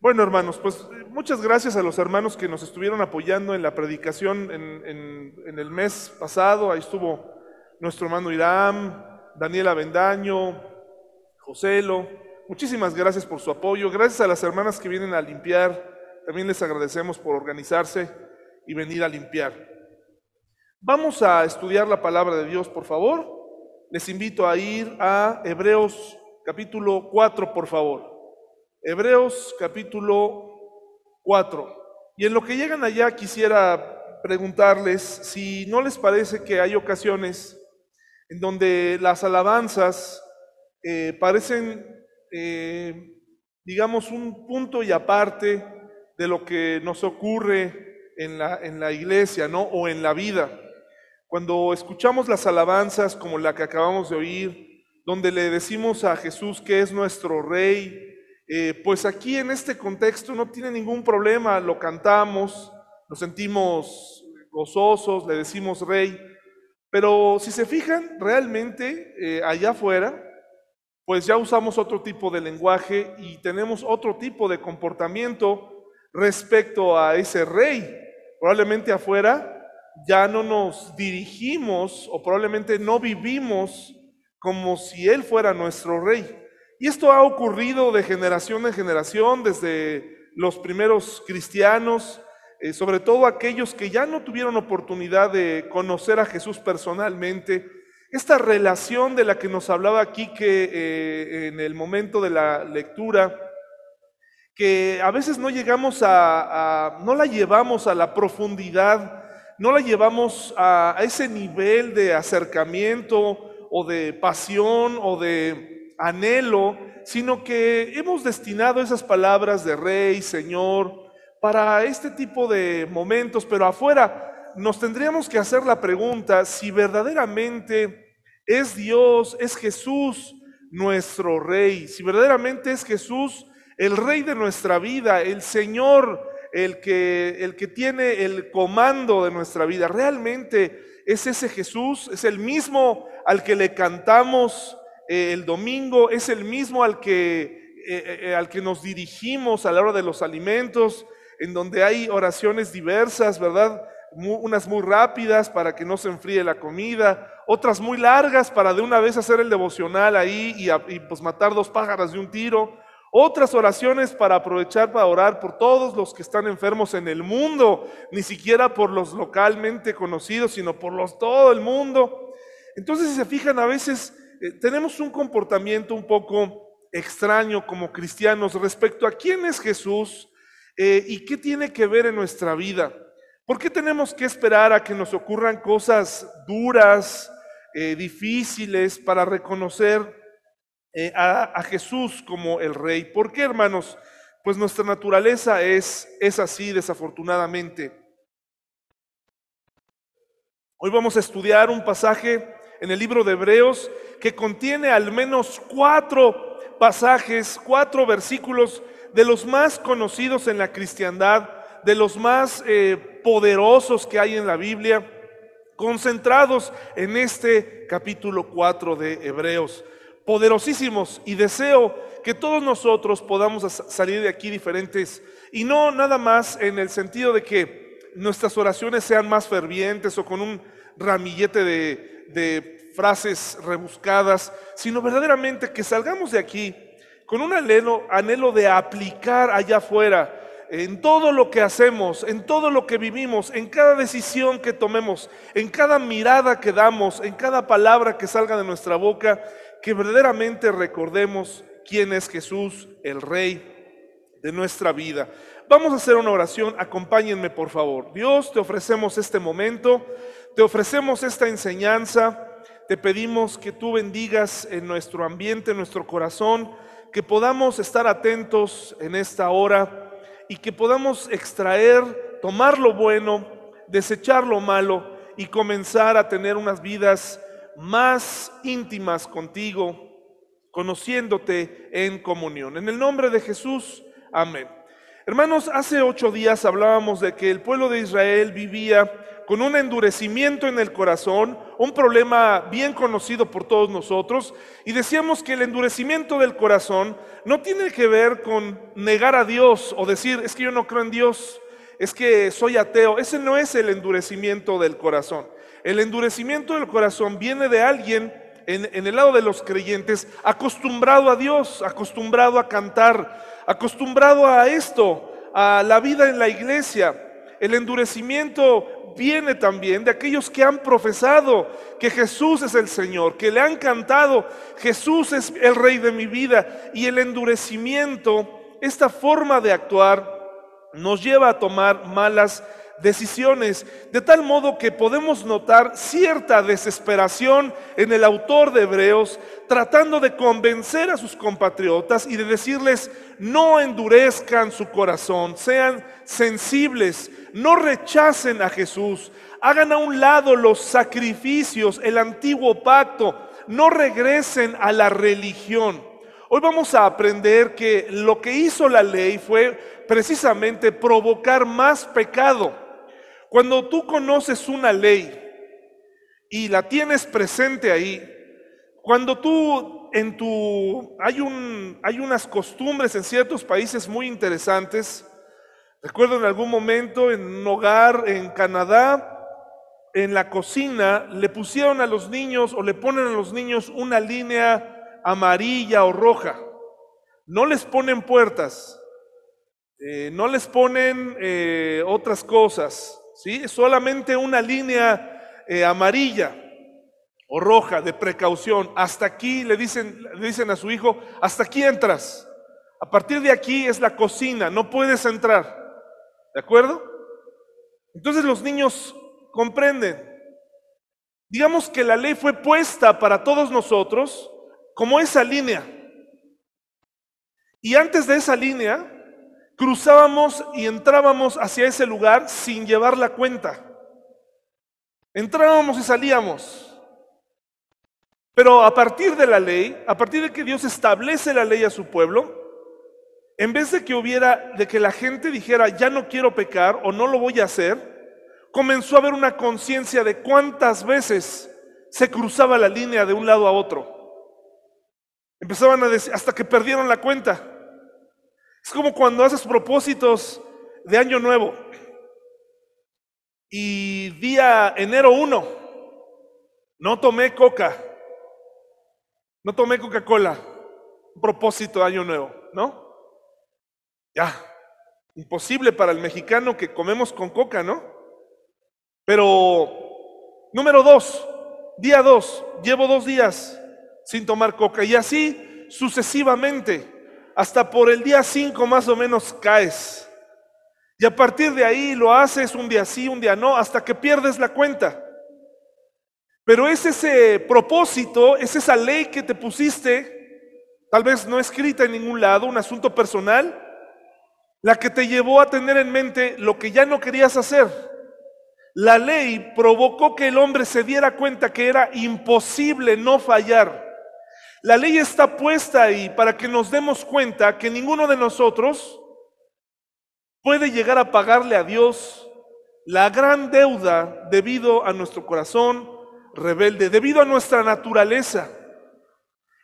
Bueno, hermanos, pues muchas gracias a los hermanos que nos estuvieron apoyando en la predicación en, en- el mes pasado. Ahí estuvo nuestro hermano Irán, Daniela Bendaño, Joselo. Muchísimas gracias por su apoyo. Gracias a las hermanas que vienen a limpiar. También les agradecemos por organizarse y venir a limpiar. Vamos a estudiar la palabra de Dios, por favor. Les invito a ir a Hebreos capítulo 4, por favor. Hebreos capítulo 4. Y en lo que llegan allá quisiera preguntarles si no les parece que hay ocasiones en donde las alabanzas eh, parecen, eh, digamos, un punto y aparte de lo que nos ocurre en la, en la iglesia, ¿no? O en la vida. Cuando escuchamos las alabanzas como la que acabamos de oír, donde le decimos a Jesús que es nuestro rey, eh, pues aquí en este contexto no tiene ningún problema, lo cantamos, nos sentimos gozosos, le decimos rey, pero si se fijan realmente eh, allá afuera, pues ya usamos otro tipo de lenguaje y tenemos otro tipo de comportamiento respecto a ese rey. Probablemente afuera ya no nos dirigimos o probablemente no vivimos como si Él fuera nuestro rey. Y esto ha ocurrido de generación en generación, desde los primeros cristianos, eh, sobre todo aquellos que ya no tuvieron oportunidad de conocer a Jesús personalmente. Esta relación de la que nos hablaba aquí que eh, en el momento de la lectura, que a veces no llegamos a, no la llevamos a la profundidad, no la llevamos a ese nivel de acercamiento o de pasión o de anhelo, sino que hemos destinado esas palabras de rey, señor, para este tipo de momentos, pero afuera nos tendríamos que hacer la pregunta si verdaderamente es Dios, es Jesús nuestro rey, si verdaderamente es Jesús el rey de nuestra vida, el Señor, el que, el que tiene el comando de nuestra vida, realmente es ese Jesús, es el mismo al que le cantamos eh, el domingo, es el mismo al que, eh, eh, al que nos dirigimos a la hora de los alimentos, en donde hay oraciones diversas, ¿verdad? Unas muy rápidas para que no se enfríe la comida, otras muy largas para de una vez hacer el devocional ahí y, y, pues matar dos pájaros de un tiro, otras oraciones para aprovechar para orar por todos los que están enfermos en el mundo, ni siquiera por los localmente conocidos, sino por los todo el mundo. Entonces, si se fijan, a veces eh, tenemos un comportamiento un poco extraño como cristianos respecto a quién es Jesús eh, y qué tiene que ver en nuestra vida. ¿Por qué tenemos que esperar a que nos ocurran cosas duras, eh, difíciles, para reconocer a, a Jesús como el Rey? ¿Por qué, hermanos? Pues nuestra naturaleza es, es así, desafortunadamente. Hoy vamos a estudiar un pasaje en el libro de Hebreos que contiene al menos cuatro pasajes, cuatro versículos de los más conocidos en la cristiandad, de los más eh, poderosos que hay en la Biblia, concentrados en este capítulo 4 de Hebreos. Poderosísimos y deseo que todos nosotros podamos salir de aquí diferentes y no nada más en el sentido de que nuestras oraciones sean más fervientes o con un ramillete de, de frases rebuscadas, sino verdaderamente que salgamos de aquí con un anhelo, anhelo de aplicar allá afuera en todo lo que hacemos, en todo lo que vivimos, en cada decisión que tomemos, en cada mirada que damos, en cada palabra que salga de nuestra boca, que verdaderamente recordemos quién es Jesús, el Rey de nuestra vida. Vamos a hacer una oración, acompáñenme por favor. Dios, te ofrecemos este momento, te ofrecemos esta enseñanza, te pedimos que tú bendigas en nuestro ambiente, en nuestro corazón, que podamos estar atentos en esta hora y que podamos extraer, tomar lo bueno, desechar lo malo y comenzar a tener unas vidas más íntimas contigo, conociéndote en comunión. En el nombre de Jesús, amén. Hermanos, hace ocho días hablábamos de que el pueblo de Israel vivía con un endurecimiento en el corazón, un problema bien conocido por todos nosotros, y decíamos que el endurecimiento del corazón no tiene que ver con negar a Dios o decir, es que yo no creo en Dios, es que soy ateo. Ese no es el endurecimiento del corazón. El endurecimiento del corazón viene de alguien en, en, el lado de los creyentes acostumbrado a Dios, acostumbrado a cantar, acostumbrado a esto, a la vida en la iglesia. El endurecimiento viene también de aquellos que han profesado que Jesús es el Señor, que le han cantado, Jesús es el Rey de mi vida. Y el endurecimiento, esta forma de actuar, nos lleva a tomar malas decisiones, de tal modo que podemos notar cierta desesperación en el autor de Hebreos, tratando de convencer a sus compatriotas y de decirles, no endurezcan su corazón, sean sensibles, no rechacen a Jesús, hagan a un lado los sacrificios, el antiguo pacto, no regresen a la religión. Hoy vamos a aprender que lo que hizo la ley fue precisamente provocar más pecado. Cuando tú conoces una ley y la tienes presente ahí, cuando tú en tu hay un hay unas costumbres en ciertos países muy interesantes. Recuerdo en algún momento en un hogar en Canadá, en la cocina le pusieron a los niños o le ponen a los niños una línea amarilla o roja. No les ponen puertas, eh, no les ponen eh, otras cosas, ¿sí? Solamente una línea eh, amarilla o roja de precaución. Hasta aquí le dicen, le dicen a su hijo, hasta aquí entras. A partir de aquí es la cocina, no puedes entrar. ¿De acuerdo? Entonces los niños comprenden. Digamos que la ley fue puesta para todos nosotros como esa línea. Y antes de esa línea, cruzábamos y entrábamos hacia ese lugar sin llevar la cuenta. Entrábamos y salíamos. Pero a partir de la ley, a partir de que Dios establece la ley a su pueblo, en vez de que hubiera, de que la gente dijera, ya no quiero pecar o no lo voy a hacer, comenzó a haber una conciencia de cuántas veces se cruzaba la línea de un lado a otro. Empezaban a decir, hasta que perdieron la cuenta. Es como cuando haces propósitos de año nuevo. Y día enero 1, no tomé coca, no tomé Coca-Cola, propósito de año nuevo, ¿no? Ya, imposible para el mexicano que comemos con coca, ¿no? Pero, número dos, día dos, llevo dos días, sin tomar coca. Y así sucesivamente, hasta por el día 5 más o menos caes. Y a partir de ahí lo haces un día sí, un día no, hasta que pierdes la cuenta. Pero es ese propósito, es esa ley que te pusiste, tal vez no escrita en ningún lado, un asunto personal, la que te llevó a tener en mente lo que ya no querías hacer. La ley provocó que el hombre se diera cuenta que era imposible no fallar. La ley está puesta ahí para que nos demos cuenta que ninguno de nosotros puede llegar a pagarle a Dios la gran deuda debido a nuestro corazón rebelde, debido a nuestra naturaleza.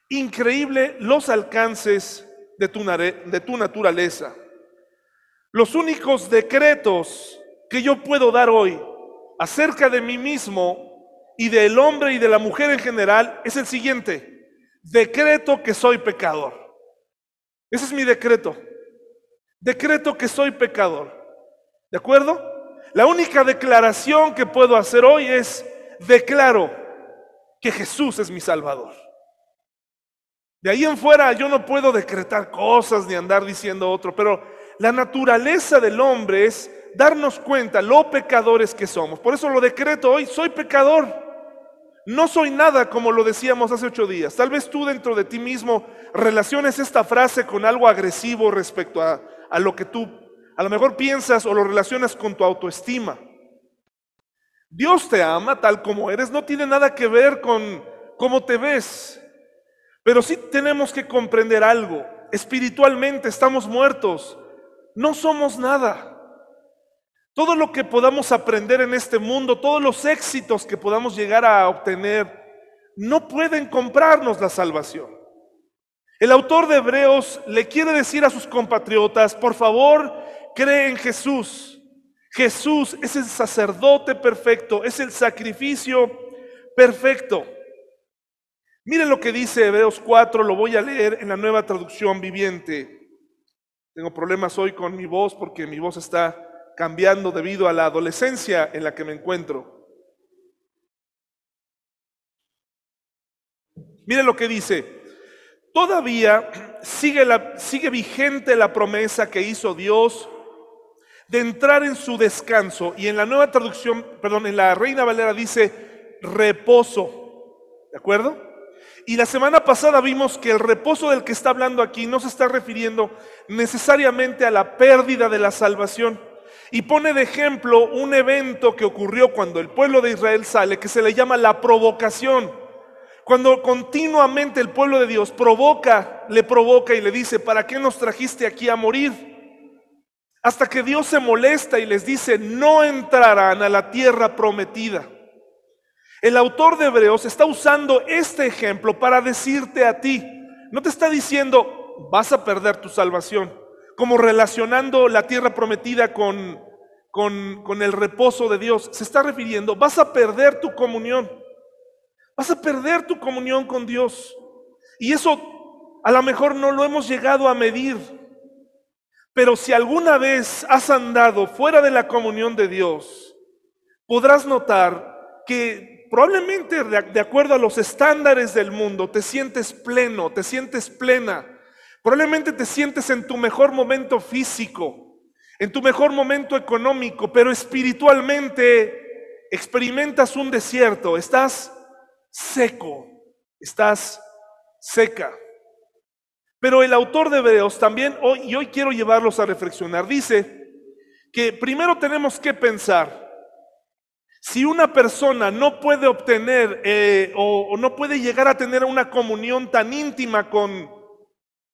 Increíble los alcances de tu, de tu naturaleza. Los únicos decretos que yo puedo dar hoy acerca de mí mismo y del hombre y de la mujer en general es el siguiente decreto que soy pecador. Ese es mi decreto. Decreto que soy pecador. ¿De acuerdo? La única declaración que puedo hacer hoy es, declaro que Jesús es mi Salvador. De ahí en fuera yo no puedo decretar cosas ni andar diciendo otro, pero la naturaleza del hombre es darnos cuenta lo pecadores que somos. Por eso lo decreto hoy, soy pecador. No soy nada como lo decíamos hace ocho días. Tal vez tú dentro de ti mismo relaciones esta frase con algo agresivo respecto a, a lo que tú a lo mejor piensas o lo relacionas con tu autoestima. Dios te ama tal como eres, no tiene nada que ver con cómo te ves. Pero sí tenemos que comprender algo. Espiritualmente estamos muertos. No somos nada. Todo lo que podamos aprender en este mundo, todos los éxitos que podamos llegar a obtener, no pueden comprarnos la salvación. El autor de Hebreos le quiere decir a sus compatriotas, por favor, cree en Jesús. Jesús es el sacerdote perfecto, es el sacrificio perfecto. Miren lo que dice Hebreos 4, lo voy a leer en la nueva traducción viviente. Tengo problemas hoy con mi voz porque mi voz está cambiando debido a la adolescencia en la que me encuentro. Mire lo que dice. Todavía sigue, sigue vigente la promesa que hizo Dios de entrar en su descanso. Y en la nueva traducción, perdón, en la Reina Valera dice reposo. ¿De acuerdo? Y la semana pasada vimos que el reposo del que está hablando aquí no se está refiriendo necesariamente a la pérdida de la salvación, y pone de ejemplo un evento que ocurrió cuando el pueblo de Israel sale, que se le llama la provocación. Cuando continuamente el pueblo de Dios provoca, le provoca y le dice, ¿para qué nos trajiste aquí a morir? Hasta que Dios se molesta y les dice, no entrarán a la tierra prometida. El autor de Hebreos está usando este ejemplo para decirte a ti, no te está diciendo, vas a perder tu salvación como relacionando la tierra prometida con, con, el reposo de Dios. Se está refiriendo, vas a perder tu comunión. Vas a perder tu comunión con Dios. Y eso a lo mejor no lo hemos llegado a medir. Pero si alguna vez has andado fuera de la comunión de Dios, podrás notar que probablemente de acuerdo a los estándares del mundo te sientes pleno, te sientes plena Probablemente te sientes en tu mejor momento físico, en tu mejor momento económico, pero espiritualmente experimentas un desierto, estás seco, estás seca. Pero el autor de Hebreos también, hoy, y hoy quiero llevarlos a reflexionar, dice que primero tenemos que pensar, si una persona no puede obtener eh, o, o no puede llegar a tener una comunión tan íntima con,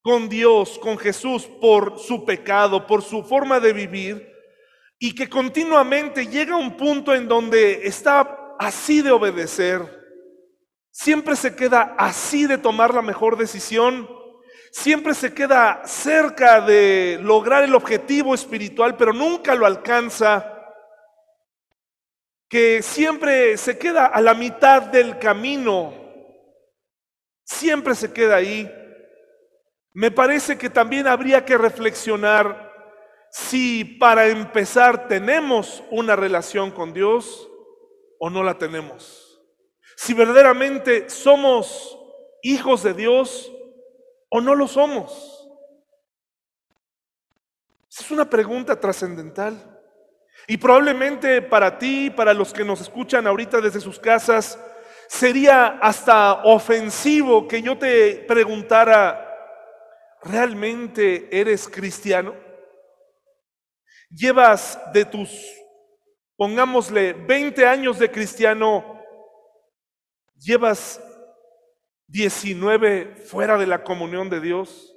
con Dios, con Jesús, por su pecado, por su forma de vivir, y que continuamente llega a un punto en donde está así de obedecer, siempre se queda así de tomar la mejor decisión, siempre se queda cerca de lograr el objetivo espiritual, pero nunca lo alcanza, que siempre se queda a la mitad del camino, siempre se queda ahí me parece que también habría que reflexionar si para empezar tenemos una relación con Dios o no la tenemos. Si verdaderamente somos hijos de Dios o no lo somos. Es una pregunta trascendental. Y probablemente para ti, para los que nos escuchan ahorita desde sus casas, sería hasta ofensivo que yo te preguntara, ¿realmente eres cristiano? Llevas de tus, pongámosle, 20 años de cristiano, llevas 19 fuera de la comunión de Dios.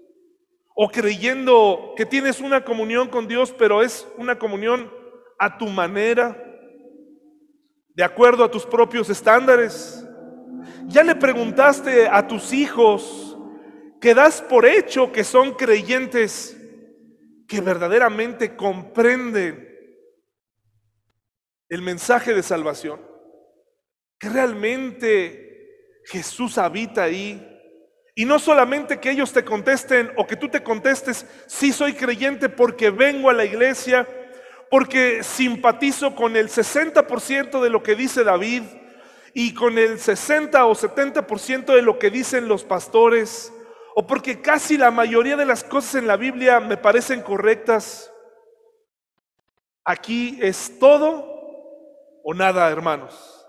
O creyendo que tienes una comunión con Dios, pero es una comunión a tu manera, de acuerdo a tus propios estándares. Ya le preguntaste a tus hijos, que das por hecho que son creyentes que verdaderamente comprenden el mensaje de salvación, que realmente Jesús habita ahí. Y no solamente que ellos te contesten o que tú te contestes, sí soy creyente porque vengo a la iglesia, porque simpatizo con el 60% de lo que dice David y con el 60 o 70% de lo que dicen los pastores o porque casi la mayoría de las cosas en la Biblia me parecen correctas. Aquí es todo o nada, hermanos.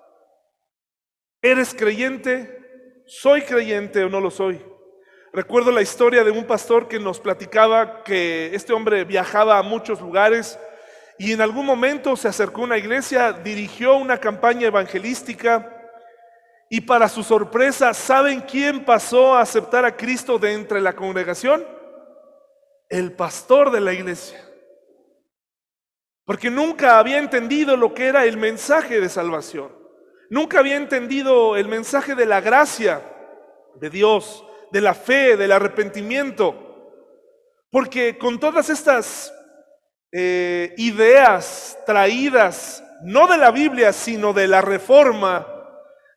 ¿Eres creyente? ¿Soy creyente o no lo soy? Recuerdo la historia de un pastor que nos platicaba que este hombre viajaba a muchos lugares y en algún momento se acercó a una iglesia, dirigió una campaña evangelística y para su sorpresa, ¿saben quién pasó a aceptar a Cristo de entre la congregación? El pastor de la iglesia. porque nunca había entendido lo que era el mensaje de salvación. Nunca había entendido el mensaje de la gracia de Dios, de la fe, del arrepentimiento. Porque con todas estas eh, ideas traídas, no de la Biblia, sino de la reforma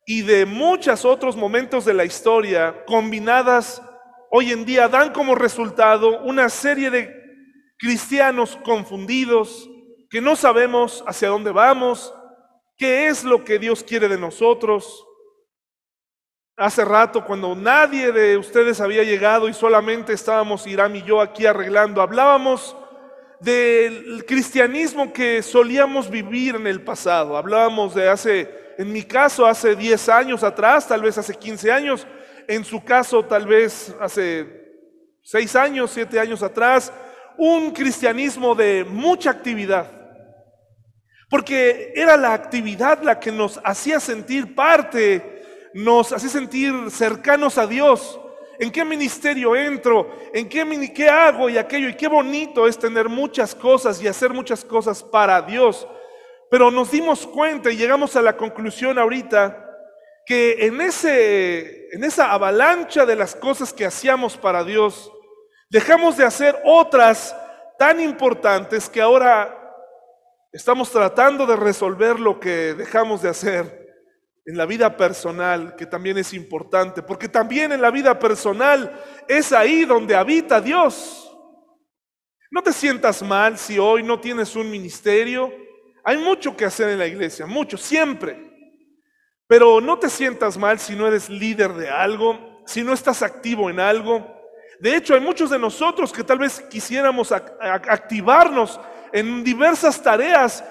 y de muchos otros momentos de la historia, combinadas hoy en día, dan como resultado una serie de cristianos confundidos, que no sabemos hacia dónde vamos, qué es lo que Dios quiere de nosotros. Hace rato, cuando nadie de ustedes había llegado y solamente estábamos Irán y yo aquí arreglando, hablábamos del cristianismo que solíamos vivir en el pasado. Hablábamos de hace, en mi caso, hace 10 años atrás, tal vez hace 15 años, en su caso, tal vez hace 6 años, 7 años atrás, un cristianismo de mucha actividad. Porque era la actividad la que nos hacía sentir parte, nos hacía sentir cercanos a Dios. ¿En qué ministerio entro? ¿En qué, qué hago y aquello? Y qué bonito es tener muchas cosas y hacer muchas cosas para Dios. Pero nos dimos cuenta y llegamos a la conclusión ahorita que en, ese, en esa avalancha de las cosas que hacíamos para Dios, dejamos de hacer otras tan importantes que ahora Estamos tratando de resolver lo que dejamos de hacer en la vida personal, que también es importante, porque también en la vida personal es ahí donde habita Dios. No te sientas mal si hoy no tienes un ministerio. Hay mucho que hacer en la iglesia, mucho, siempre. Pero no te sientas mal si no eres líder de algo, si no estás activo en algo. De hecho, hay muchos de nosotros que tal vez quisiéramos activarnos en diversas tareas,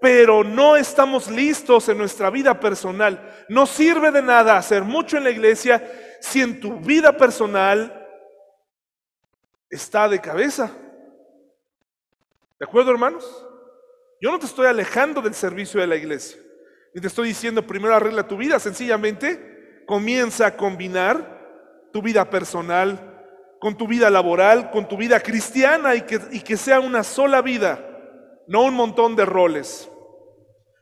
pero no estamos listos en nuestra vida personal. No sirve de nada hacer mucho en la iglesia si en tu vida personal está de cabeza. ¿De acuerdo, hermanos? Yo no te estoy alejando del servicio de la iglesia. Ni te estoy diciendo primero arregla tu vida, sencillamente comienza a combinar tu vida personal con tu vida laboral, con tu vida cristiana y que, y que sea una sola vida, no un montón de roles.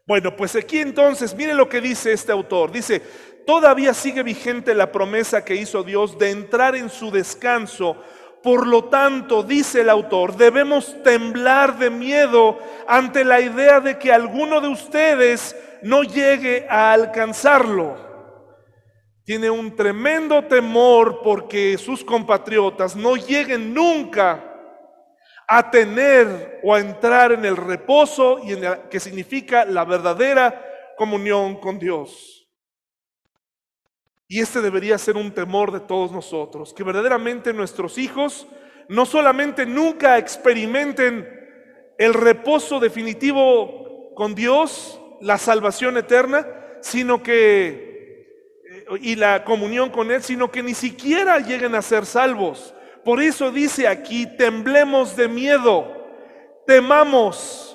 Bueno, pues aquí entonces, mire lo que dice este autor. Dice, todavía sigue vigente la promesa que hizo Dios de entrar en su descanso. Por lo tanto, dice el autor, debemos temblar de miedo ante la idea de que alguno de ustedes no llegue a alcanzarlo tiene un tremendo temor porque sus compatriotas no lleguen nunca a tener o a entrar en el reposo y en que significa la verdadera comunión con Dios. Y este debería ser un temor de todos nosotros, que verdaderamente nuestros hijos no solamente nunca experimenten el reposo definitivo con Dios, la salvación eterna, sino que y la comunión con Él, sino que ni siquiera lleguen a ser salvos. Por eso dice aquí, temblemos de miedo, temamos,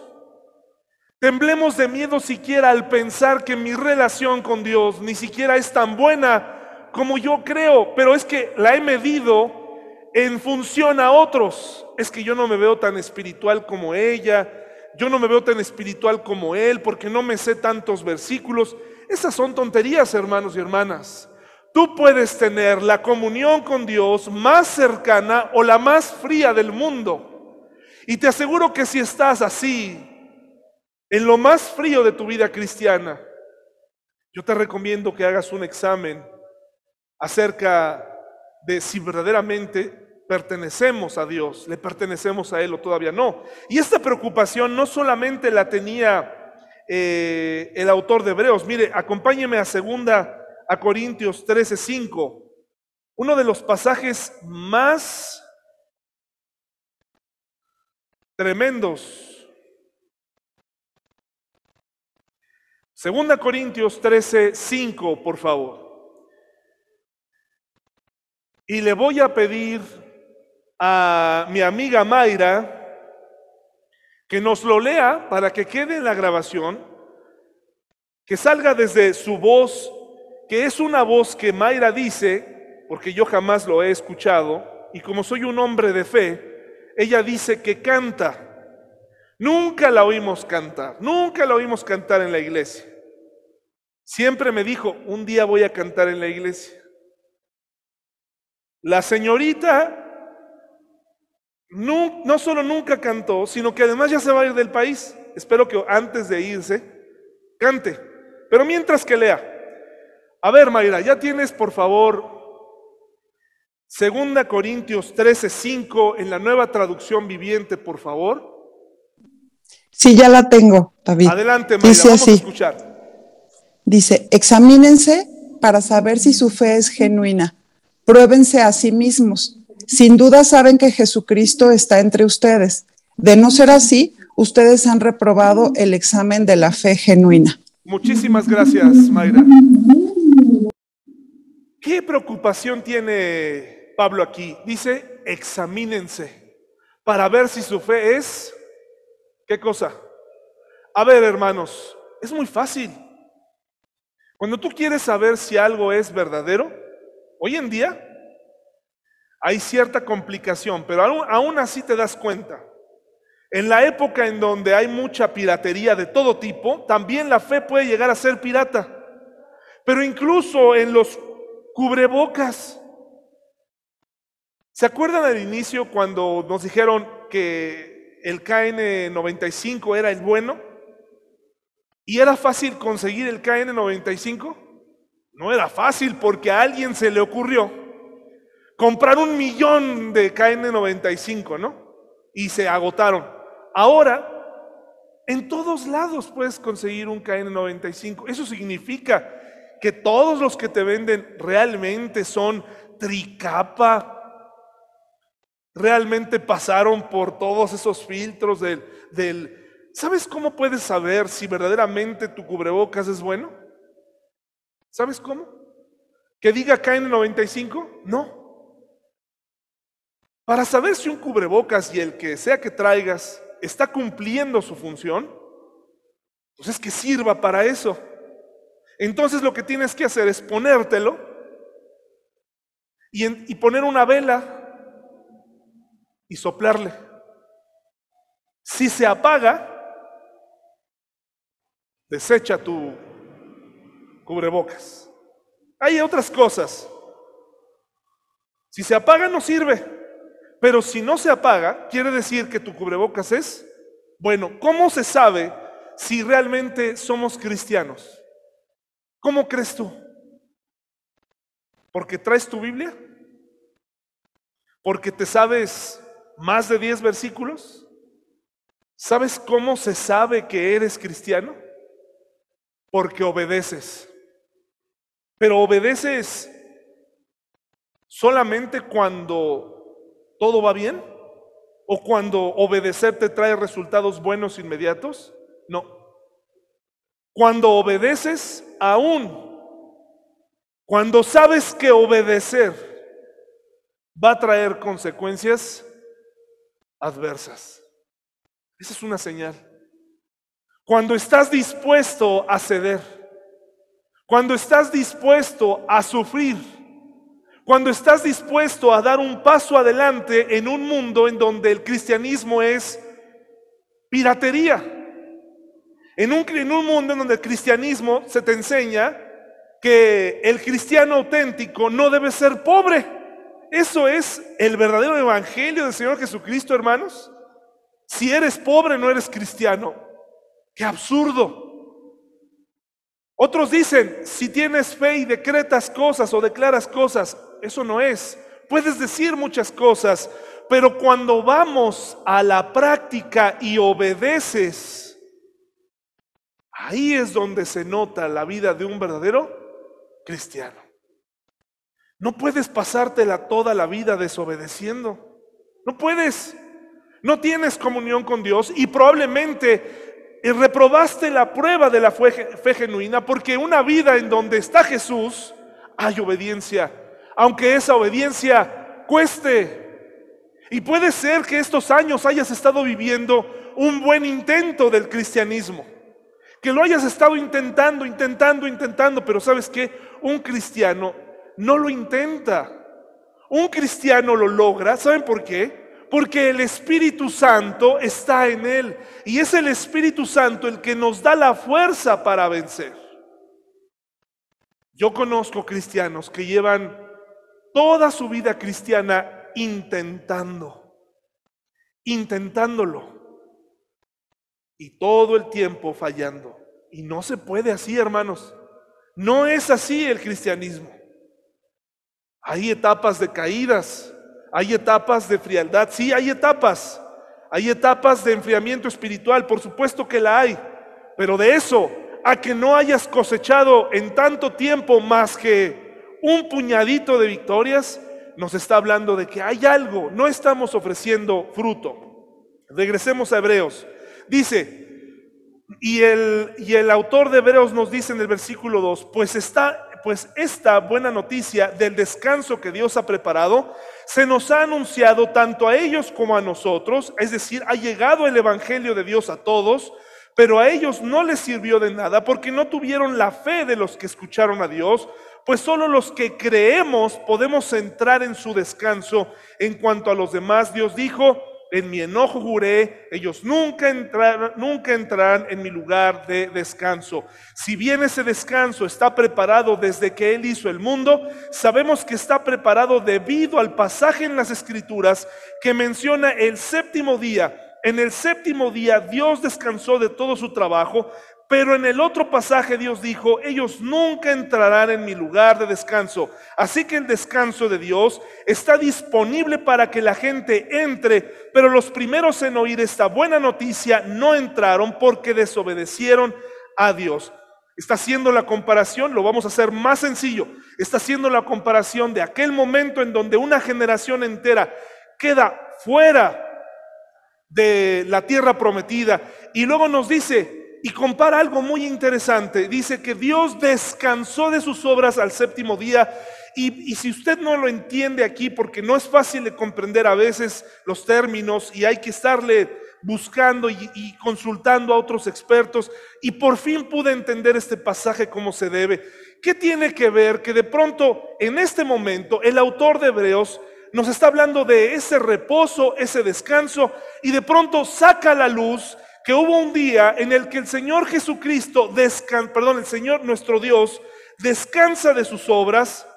temblemos de miedo siquiera al pensar que mi relación con Dios ni siquiera es tan buena como yo creo, pero es que la he medido en función a otros. Es que yo no me veo tan espiritual como ella, yo no me veo tan espiritual como él, porque no me sé tantos versículos. Esas son tonterías, hermanos y hermanas. Tú puedes tener la comunión con Dios más cercana o la más fría del mundo. Y te aseguro que si estás así, en lo más frío de tu vida cristiana, yo te recomiendo que hagas un examen acerca de si verdaderamente pertenecemos a Dios, le pertenecemos a Él o todavía no. Y esta preocupación no solamente la tenía eh, el autor de Hebreos. Mire, acompáñeme a segunda a Corintios 13:5. Uno de los pasajes más tremendos. Segunda Corintios 13:5, por favor. Y le voy a pedir a mi amiga Mayra que nos lo lea para que quede en la grabación, que salga desde su voz, que es una voz que Mayra dice, porque yo jamás lo he escuchado, y como soy un hombre de fe, ella dice que canta, Nunca la oímos cantar, nunca la oímos cantar en la iglesia. Siempre me dijo, un día voy a cantar en la iglesia. La señorita no, solo nunca cantó, sino que además ya se va a ir del país. Espero que antes de irse, cante. Pero mientras que lea. A ver, Mayra, ya tienes, por favor, Segunda Corintios 13, 5 en la nueva traducción viviente, por favor. Sí, ya la tengo, David. Adelante, Mayra, Dice vamos así. a escuchar. Dice, examínense para saber si su fe es genuina. Pruébense a sí mismos. Sin duda saben que Jesucristo está entre ustedes. De no ser así, ustedes han reprobado el examen de la fe genuina. Muchísimas gracias, Mayra. ¿Qué preocupación tiene Pablo aquí? Dice, examínense para ver si su fe es... ¿Qué cosa? A ver, hermanos, es muy fácil. Cuando tú quieres saber si algo es verdadero, hoy en día hay cierta complicación, pero aún, así te das cuenta. En la época en donde hay mucha piratería de todo tipo, también la fe puede llegar a ser pirata. Pero incluso en los cubrebocas. ¿Se acuerdan al inicio cuando nos dijeron que el KN95 era el bueno? ¿Y era fácil conseguir el KN95? No era fácil porque a alguien se le ocurrió comprar un millón de KN95, ¿no? Y se agotaron. Ahora, en todos lados puedes conseguir un KN95. Eso significa que todos los que te venden realmente son tricapa, realmente pasaron por todos esos filtros del, del... ¿Sabes cómo puedes saber si verdaderamente tu cubrebocas es bueno? ¿Sabes cómo? ¿Que diga KN95? No. Para saber si un cubrebocas y el que sea que traigas está cumpliendo su función, pues es que sirva para eso. Entonces lo que tienes que hacer es ponértelo y, en- y poner una vela y soplarle. Si se apaga, desecha tu cubrebocas. Hay otras cosas. Si se apaga no sirve, pero si no se apaga, quiere decir que tu cubrebocas es bueno. ¿Cómo se sabe si realmente somos cristianos? ¿Cómo crees tú? ¿Porque traes tu Biblia? ¿Porque te sabes más de 10 versículos? ¿Sabes cómo se sabe que eres cristiano? Porque obedeces. Pero obedeces solamente cuando todo va bien o cuando obedecer te trae resultados buenos inmediatos. No. Cuando obedeces aún, cuando sabes que obedecer va a traer consecuencias adversas. Esa es una señal. Cuando estás dispuesto a ceder, cuando estás dispuesto a sufrir, cuando estás dispuesto a dar un paso adelante en un mundo en donde el cristianismo es piratería, en un, en un mundo en donde el cristianismo se te enseña que el cristiano auténtico no debe ser pobre. Eso es el verdadero evangelio del Señor Jesucristo, hermanos. Si eres pobre, no eres cristiano. Qué absurdo. Otros dicen, si tienes fe y decretas cosas o declaras cosas, eso no es. Puedes decir muchas cosas, pero cuando vamos a la práctica y obedeces, ahí es donde se nota la vida de un verdadero cristiano. No puedes pasártela toda la vida desobedeciendo. No puedes. No tienes comunión con Dios y probablemente eh, reprobaste la prueba de la fe, fe genuina porque una vida en donde está Jesús hay obediencia, aunque esa obediencia cueste. Y puede ser que estos años hayas estado viviendo un buen intento del cristianismo, que lo hayas estado intentando, intentando, intentando, pero sabes que un cristiano no lo intenta. Un cristiano lo logra, ¿saben por qué? Porque el Espíritu Santo está en él y es el Espíritu Santo el que nos da la fuerza para vencer. Yo conozco cristianos que llevan toda su vida cristiana intentando, intentándolo y todo el tiempo fallando. Y no se puede así, hermanos. No es así el cristianismo. Hay etapas de caídas, hay etapas de frialdad, sí, hay etapas. Hay etapas de enfriamiento espiritual, por supuesto que la hay, pero de eso a que no hayas cosechado en tanto tiempo más que un puñadito de victorias, nos está hablando de que hay algo, no estamos ofreciendo fruto. Regresemos a Hebreos. Dice, y el, y el autor de Hebreos nos dice en el versículo 2, pues está pues esta buena noticia del descanso que Dios ha preparado se nos ha anunciado tanto a ellos como a nosotros, es decir, ha llegado el Evangelio de Dios a todos, pero a ellos no les sirvió de nada porque no tuvieron la fe de los que escucharon a Dios, pues solo los que creemos podemos entrar en su descanso. En cuanto a los demás, Dios dijo, en mi enojo juré, ellos nunca, entrarán, nunca entrarán en mi lugar de descanso. Si bien ese descanso está preparado desde que Él hizo el mundo, sabemos que está preparado debido al pasaje en las Escrituras que menciona el séptimo día. En el séptimo día Dios descansó de todo su trabajo, pero en el otro pasaje Dios dijo, ellos nunca entrarán en mi lugar de descanso. Así que el descanso de Dios está disponible para que la gente entre, pero los primeros en oír esta buena noticia no entraron porque desobedecieron a Dios. Está haciendo la comparación, lo vamos a hacer más sencillo, está haciendo la comparación de aquel momento en donde una generación entera queda fuera de la tierra prometida y luego nos dice, y compara algo muy interesante. Dice que Dios descansó de sus obras al séptimo día. Y, si usted no lo entiende aquí, porque no es fácil de comprender a veces los términos y hay que estarle buscando y, y consultando a otros expertos, y por fin pude entender este pasaje como se debe. ¿Qué tiene que ver que de pronto en este momento el autor de Hebreos nos está hablando de ese reposo, ese descanso, y de pronto saca la luz que hubo un día en el que el Señor Jesucristo, descan, perdón, el Señor nuestro Dios, descansa de sus obras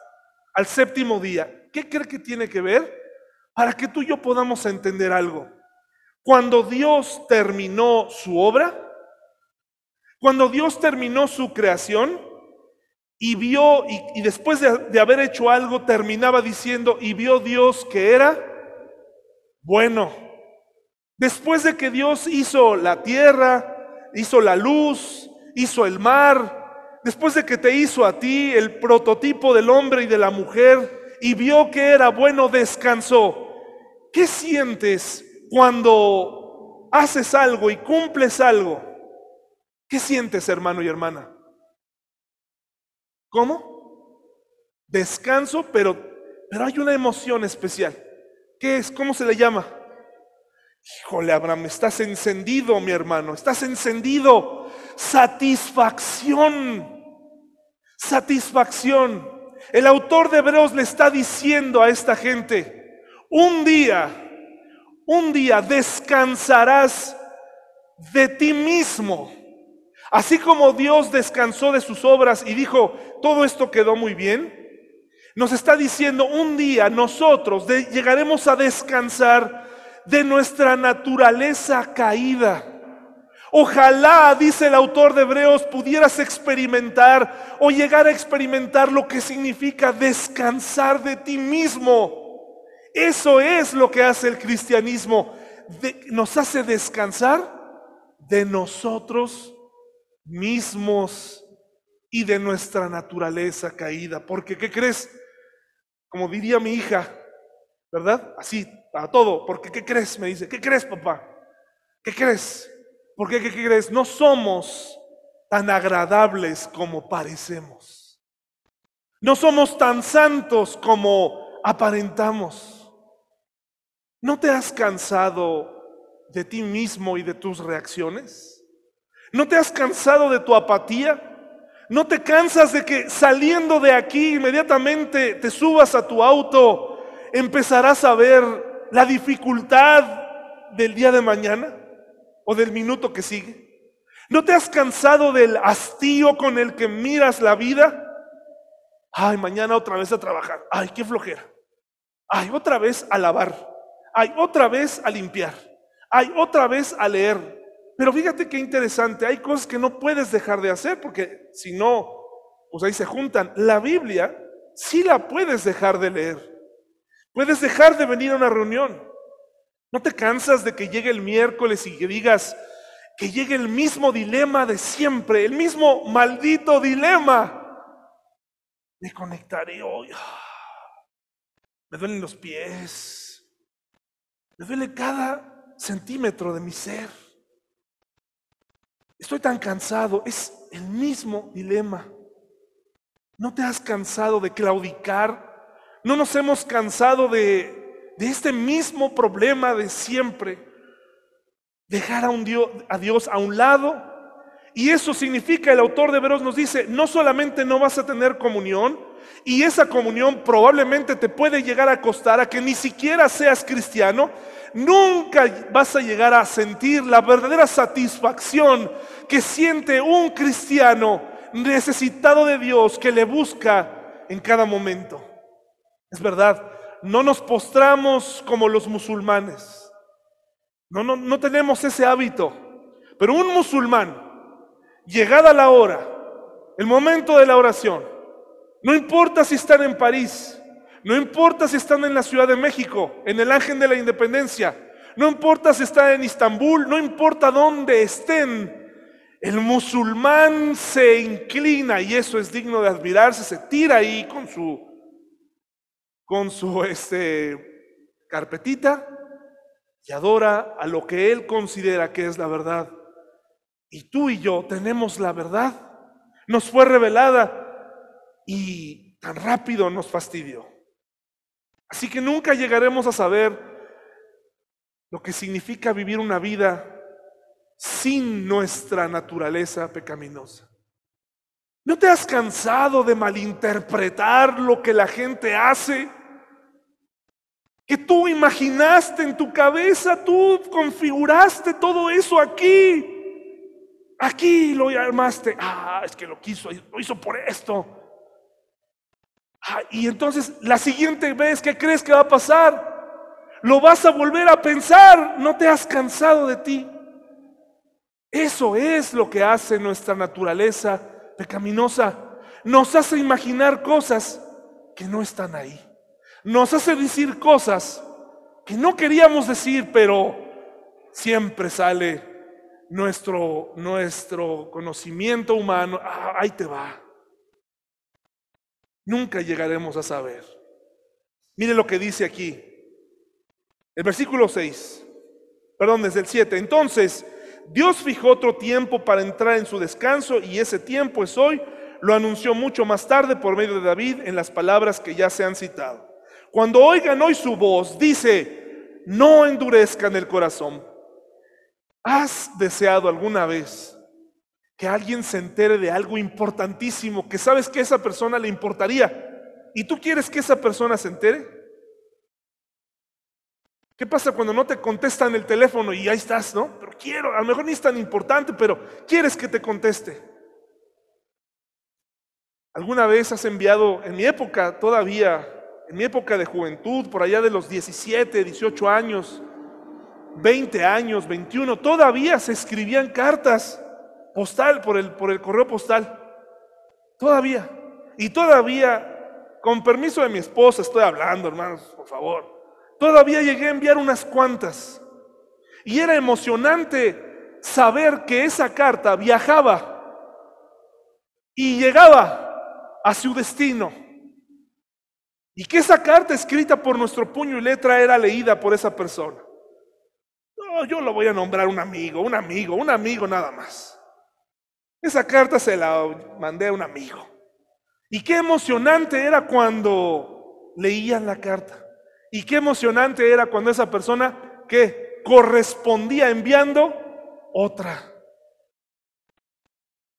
al séptimo día. ¿Qué cree que tiene que ver? Para que tú y yo podamos entender algo. Cuando Dios terminó su obra, cuando Dios terminó su creación y vio, y, después de, de haber hecho algo, terminaba diciendo, y vio Dios que era bueno. Después de que Dios hizo la tierra, hizo la luz, hizo el mar, después de que te hizo a ti el prototipo del hombre y de la mujer y vio que era bueno, descansó. ¿Qué sientes cuando haces algo y cumples algo? ¿Qué sientes, hermano y hermana? ¿Cómo? Descanso, pero, pero hay una emoción especial. ¿Qué es? ¿Cómo se le llama? Híjole, Abraham, estás encendido, mi hermano, estás encendido. Satisfacción, satisfacción. El autor de Hebreos le está diciendo a esta gente, un día, un día descansarás de ti mismo. Así como Dios descansó de sus obras y dijo, todo esto quedó muy bien, nos está diciendo, un día nosotros llegaremos a descansar de nuestra naturaleza caída. Ojalá, dice el autor de Hebreos, pudieras experimentar o llegar a experimentar lo que significa descansar de ti mismo. Eso es lo que hace el cristianismo. nos hace descansar de nosotros mismos y de nuestra naturaleza caída. Porque, ¿qué crees? Como diría mi hija, ¿verdad? Así, a todo. Porque, ¿qué crees? Me dice, ¿qué crees, papá? ¿Qué crees? ¿Por qué, qué crees? No somos tan agradables como parecemos. No somos tan santos como aparentamos. ¿No te has cansado de ti mismo y de tus reacciones? ¿No te has cansado de tu apatía? ¿No te cansas de que saliendo de aquí inmediatamente te subas a tu auto, empezarás a ver la dificultad del día de mañana o del minuto que sigue? ¿No te has cansado del hastío con el que miras la vida? Ay, mañana otra vez a trabajar. Ay, qué flojera. Ay, otra vez a lavar. Ay, otra vez a limpiar. Ay, otra vez a leer. Pero fíjate qué interesante, hay cosas que no puedes dejar de hacer porque si no, pues ahí se juntan. La Biblia sí la puedes dejar de leer. Puedes dejar de venir a una reunión. ¿No te cansas de que llegue el miércoles y que digas que llegue el mismo dilema de siempre, el mismo maldito dilema? Me conectaré hoy. Me duelen los pies. Me duele cada centímetro de mi ser. Estoy tan cansado. Es el mismo dilema. ¿No te has cansado de claudicar? ¿No nos hemos cansado de, este mismo problema de siempre? Dejar a, un Dios, a Dios a un lado. Y eso significa, el autor de Hebreos nos dice, no solamente no vas a tener comunión, y esa comunión probablemente te puede llegar a costar a que ni siquiera seas cristiano, nunca vas a llegar a sentir la verdadera satisfacción que siente un cristiano necesitado de Dios que le busca en cada momento. Es verdad, no nos postramos como los musulmanes. No, no, no tenemos ese hábito. Pero un musulmán, llegada la hora, el momento de la oración, no importa si están en París, no importa si están en la Ciudad de México, en el Ángel de la Independencia. No importa si están en Istambul, no importa dónde estén. El musulmán se inclina y eso es digno de admirarse, se tira ahí con su con su este, carpetita y adora a lo que él considera que es la verdad. Y tú y yo tenemos la verdad. Nos fue revelada y tan rápido nos fastidió. Así que nunca llegaremos a saber lo que significa vivir una vida sin nuestra naturaleza pecaminosa. ¿No te has cansado de malinterpretar lo que la gente hace? Que tú imaginaste en tu cabeza, tú configuraste todo eso aquí. Aquí lo armaste. Ah, es que lo quiso, lo hizo por esto. Ah, y entonces la siguiente vez que crees que va a pasar, lo vas a volver a pensar, no te has cansado de ti. Eso es lo que hace nuestra naturaleza pecaminosa. Nos hace imaginar cosas que no están ahí. Nos hace decir cosas que no queríamos decir, pero siempre sale nuestro, nuestro conocimiento humano. Ah, ahí te va. Nunca llegaremos a saber. Mire lo que dice aquí. El versículo 6, perdón, desde el 7. Entonces, Dios fijó otro tiempo para entrar en su descanso y ese tiempo es hoy. Lo anunció mucho más tarde por medio de David en las palabras que ya se han citado. Cuando oigan hoy su voz, dice, no endurezcan el corazón. ¿Has deseado alguna vez que alguien se entere de algo importantísimo que sabes que a esa persona le importaría y tú quieres que esa persona se entere? ¿Qué pasa cuando no te contestan el teléfono y ahí estás, no? Pero quiero, a lo mejor ni es tan importante, pero quieres que te conteste. ¿Alguna vez has enviado, en mi época todavía, en mi época de juventud, por allá de los 17, 18 años, 20 años, 21, todavía se escribían cartas postal, por el, por el correo postal. Todavía. Y todavía, con permiso de mi esposa, estoy hablando, hermanos, por favor. Todavía llegué a enviar unas cuantas. Y era emocionante saber que esa carta viajaba y llegaba a su destino. Y que esa carta escrita por nuestro puño y letra era leída por esa persona. No, yo lo voy a nombrar un amigo, un amigo, un amigo nada más. Esa carta se la mandé a un amigo. Y qué emocionante era cuando leían la carta. Y qué emocionante era cuando esa persona que correspondía enviando otra.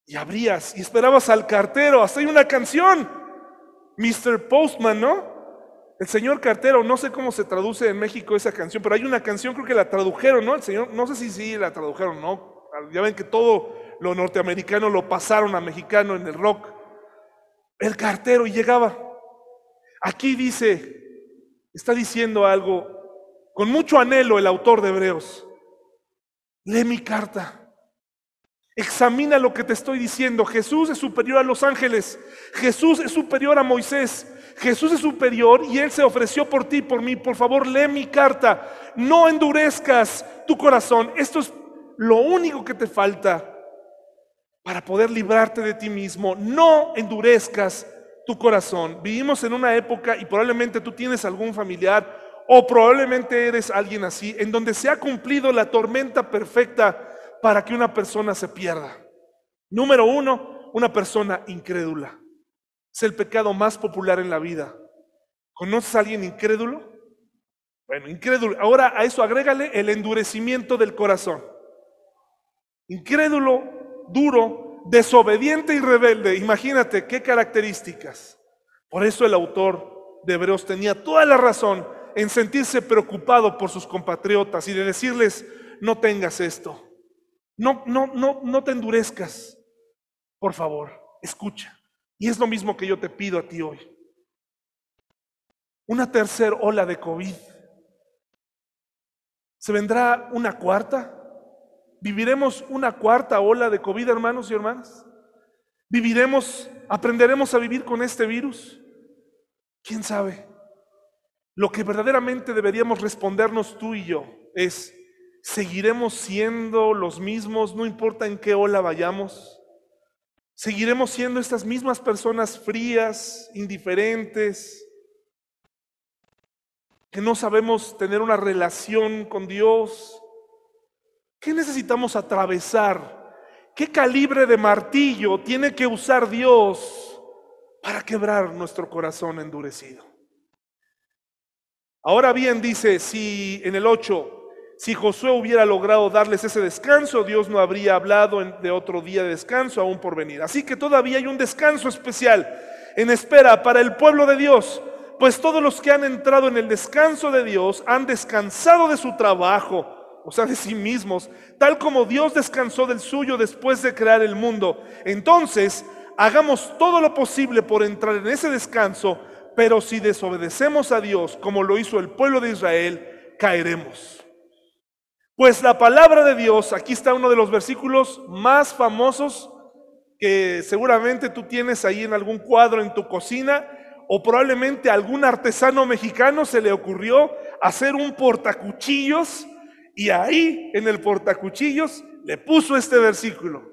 Y abrías y esperabas al cartero. Hasta hay una canción. Mr. Postman, ¿no? El señor cartero, no sé cómo se traduce en México esa canción, pero hay una canción, creo que la tradujeron, ¿no? El señor, no sé si sí la tradujeron, ¿no? Ya ven que todo lo norteamericano lo pasaron a mexicano en el rock. El cartero y llegaba. Aquí dice, está diciendo algo con mucho anhelo el autor de Hebreos. Lee mi carta. Examina lo que te estoy diciendo. Jesús es superior a los ángeles. Jesús es superior a Moisés. Jesús es superior y Él se ofreció por ti, por mí. Por favor, lee mi carta. No endurezcas tu corazón. Esto es lo único que te falta para poder librarte de ti mismo. No endurezcas tu corazón. Vivimos en una época y probablemente tú tienes algún familiar o probablemente eres alguien así, en donde se ha cumplido la tormenta perfecta para que una persona se pierda. Número uno, una persona incrédula. Es el pecado más popular en la vida. ¿Conoces a alguien incrédulo? Bueno, incrédulo. Ahora a eso agrégale el endurecimiento del corazón. Incrédulo, duro, desobediente y rebelde. Imagínate qué características. Por eso el autor de Hebreos tenía toda la razón en sentirse preocupado por sus compatriotas y de decirles, no tengas esto. No, no, no, no te endurezcas. Por favor, escucha. Y es lo mismo que yo te pido a ti hoy. Una tercera ola de COVID. ¿Se vendrá una cuarta? ¿Viviremos una cuarta ola de COVID, hermanos y hermanas? ¿Viviremos, aprenderemos a vivir con este virus? ¿Quién sabe? Lo que verdaderamente deberíamos respondernos tú y yo es, ¿seguiremos siendo los mismos, no importa en qué ola vayamos? ¿Seguiremos siendo estas mismas personas frías, indiferentes, que no sabemos tener una relación con Dios? ¿Qué necesitamos atravesar? ¿Qué calibre de martillo tiene que usar Dios para quebrar nuestro corazón endurecido? Ahora bien, dice, si en el 8, si Josué hubiera logrado darles ese descanso, Dios no habría hablado de otro día de descanso aún por venir. Así que todavía hay un descanso especial en espera para el pueblo de Dios, pues todos los que han entrado en el descanso de Dios han descansado de su trabajo, o sea, de sí mismos, tal como Dios descansó del suyo después de crear el mundo. Entonces, hagamos todo lo posible por entrar en ese descanso pero si desobedecemos a Dios como lo hizo el pueblo de Israel, caeremos. Pues la palabra de Dios, aquí está uno de los versículos más famosos que seguramente tú tienes ahí en algún cuadro en tu cocina, o probablemente algún artesano mexicano se le ocurrió hacer un portacuchillos y ahí en el portacuchillos le puso este versículo.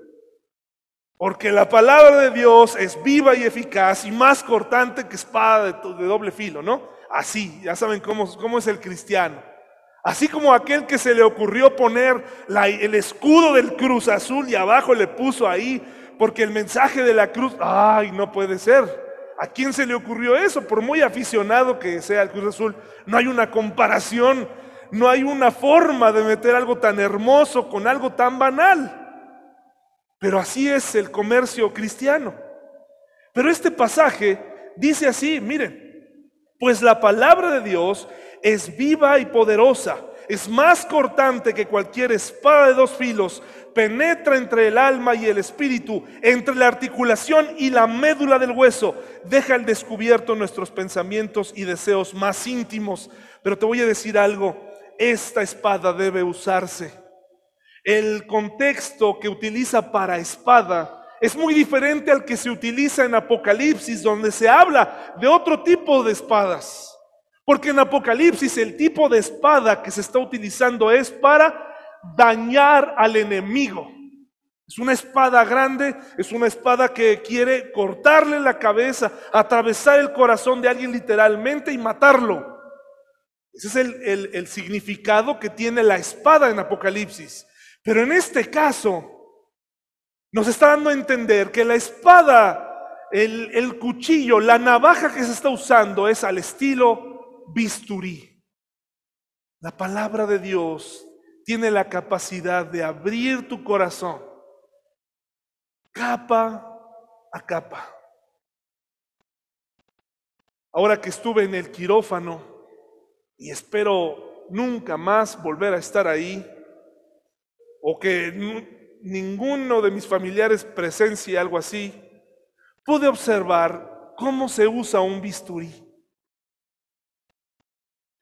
Porque la palabra de Dios es viva y eficaz y más cortante que espada de, doble filo, ¿no? Así, ya saben cómo, es el cristiano. Así como aquel que se le ocurrió poner el escudo del Cruz Azul y abajo le puso ahí, porque el mensaje de la cruz, ay, no puede ser. ¿A quién se le ocurrió eso? Por muy aficionado que sea el Cruz Azul, no hay una comparación, no hay una forma de meter algo tan hermoso con algo tan banal. Pero así es el comercio cristiano. Pero este pasaje dice así, miren, pues la palabra de Dios es viva y poderosa, es más cortante que cualquier espada de dos filos, penetra entre el alma y el espíritu, entre la articulación y la médula del hueso, deja al descubierto nuestros pensamientos y deseos más íntimos. Pero te voy a decir algo, esta espada debe usarse el contexto que utiliza para espada es muy diferente al que se utiliza en Apocalipsis, donde se habla de otro tipo de espadas. Porque en Apocalipsis el tipo de espada que se está utilizando es para dañar al enemigo. Es una espada grande, es una espada que quiere cortarle la cabeza, atravesar el corazón de alguien literalmente y matarlo. Ese es el, el significado que tiene la espada en Apocalipsis. Pero en este caso, nos está dando a entender que la espada, el, el cuchillo, la navaja que se está usando es al estilo bisturí. La palabra de Dios tiene la capacidad de abrir tu corazón capa a capa. ahora que estuve en el quirófano y espero nunca más volver a estar ahí, o que ninguno de mis familiares presencie algo así, pude observar cómo se usa un bisturí.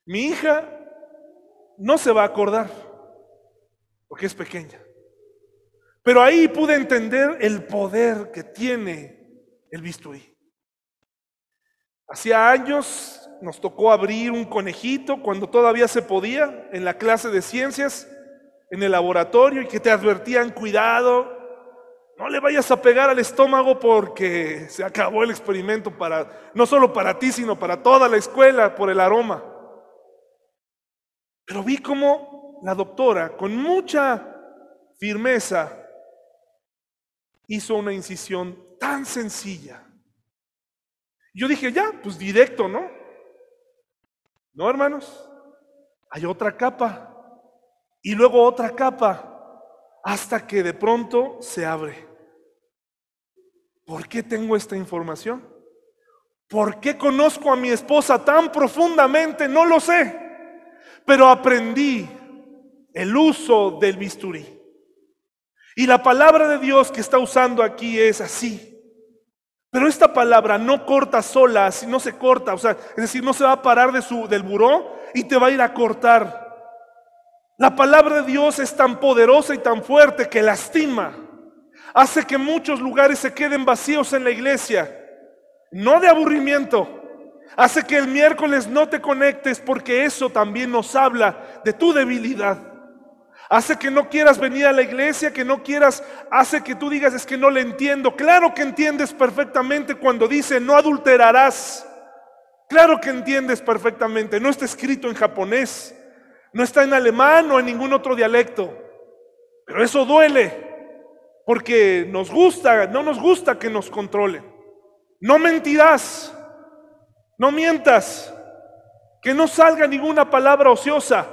Mi hija no se va a acordar, porque es pequeña. Pero ahí pude entender el poder que tiene el bisturí. Hacía años nos tocó abrir un conejito cuando todavía se podía en la clase de ciencias, en el laboratorio y que te advertían, cuidado, no le vayas a pegar al estómago porque se acabó el experimento para, no solo para ti, sino para toda la escuela por el aroma. Pero vi como la doctora, con mucha firmeza, hizo una incisión tan sencilla yo dije, ya, pues directo, ¿no? No, hermanos. Hay otra capa. Y luego otra capa. Hasta que de pronto se abre. ¿Por qué tengo esta información? ¿Por qué conozco a mi esposa tan profundamente? No lo sé. Pero aprendí el uso del bisturí. Y la palabra de Dios que está usando aquí es así. Pero esta palabra no corta sola, no se corta, o sea, es decir, no se va a parar de su, del buró y te va a ir a cortar. La palabra de Dios es tan poderosa y tan fuerte que lastima. Hace que muchos lugares se queden vacíos en la iglesia. No de aburrimiento. Hace que el miércoles no te conectes porque eso también nos habla de tu debilidad. Hace que no quieras venir a la iglesia, que no quieras, hace que tú digas, es que no le entiendo. Claro que entiendes perfectamente cuando dice, no adulterarás. Claro que entiendes perfectamente. No está escrito en japonés, no está en alemán o en ningún otro dialecto. Pero eso duele, porque nos gusta, no nos gusta que nos controle. No mentirás, no mientas, que no salga ninguna palabra ociosa.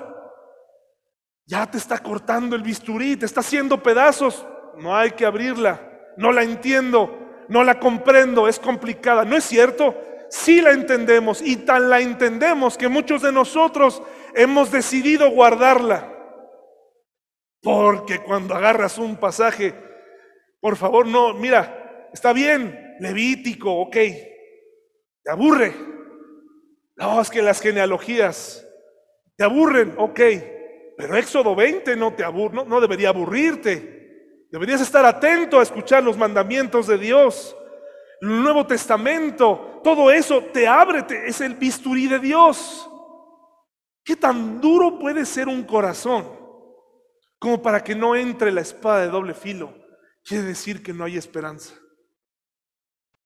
Ya te está cortando el bisturí, te está haciendo pedazos. No hay que abrirla. No la entiendo, no la comprendo, es complicada. ¿No es cierto? Sí la entendemos y tan la entendemos que muchos de nosotros hemos decidido guardarla. Porque cuando agarras un pasaje, por favor, no, mira, está bien, Levítico, ok, te aburre. No, es que las genealogías te aburren, ok, pero Éxodo 20 no, te abur no, debería aburrirte. Deberías estar atento a escuchar los mandamientos de Dios. El Nuevo Testamento, todo eso te abre, es el bisturí de Dios. ¿Qué tan duro puede ser un corazón como para que no entre la espada de doble filo? Quiere decir que no hay esperanza.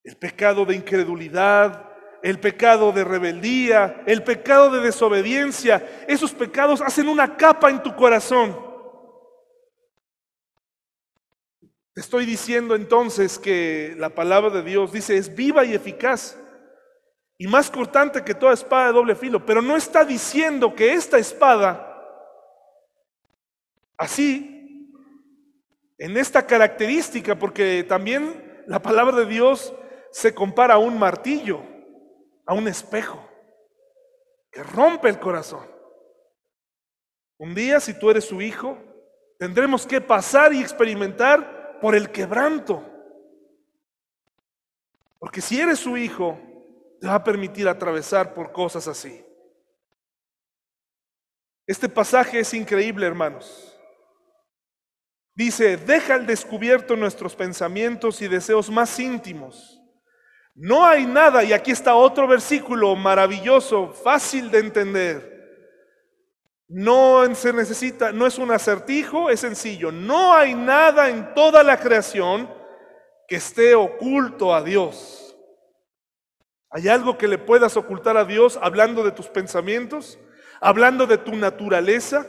El pecado de incredulidad, el pecado de rebeldía, el pecado de desobediencia, esos pecados hacen una capa en tu corazón. Te estoy diciendo entonces que la palabra de Dios dice es viva y eficaz y más cortante que toda espada de doble filo, pero no está diciendo que esta espada, así, en esta característica, porque también la palabra de Dios se compara a un martillo a un espejo que rompe el corazón. Un día, si tú eres su hijo, tendremos que pasar y experimentar por el quebranto. Porque si eres su hijo, te va a permitir atravesar por cosas así. Este pasaje es increíble, hermanos. Dice, deja al descubierto nuestros pensamientos y deseos más íntimos no hay nada, y aquí está otro versículo maravilloso, fácil de entender. No se necesita, no es un acertijo, es sencillo. No hay nada en toda la creación que esté oculto a Dios. ¿Hay algo que le puedas ocultar a Dios hablando de tus pensamientos, hablando de tu naturaleza,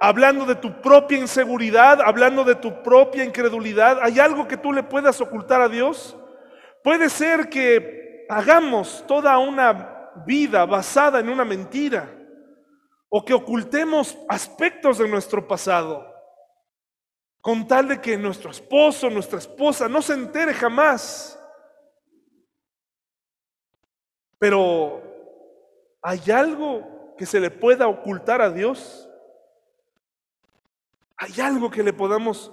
hablando de tu propia inseguridad, hablando de tu propia incredulidad? ¿Hay algo que tú le puedas ocultar a Dios? Puede ser que hagamos toda una vida basada en una mentira o que ocultemos aspectos de nuestro pasado con tal de que nuestro esposo, nuestra esposa no se entere jamás. Pero ¿hay algo que se le pueda ocultar a Dios? ¿Hay algo que le podamos...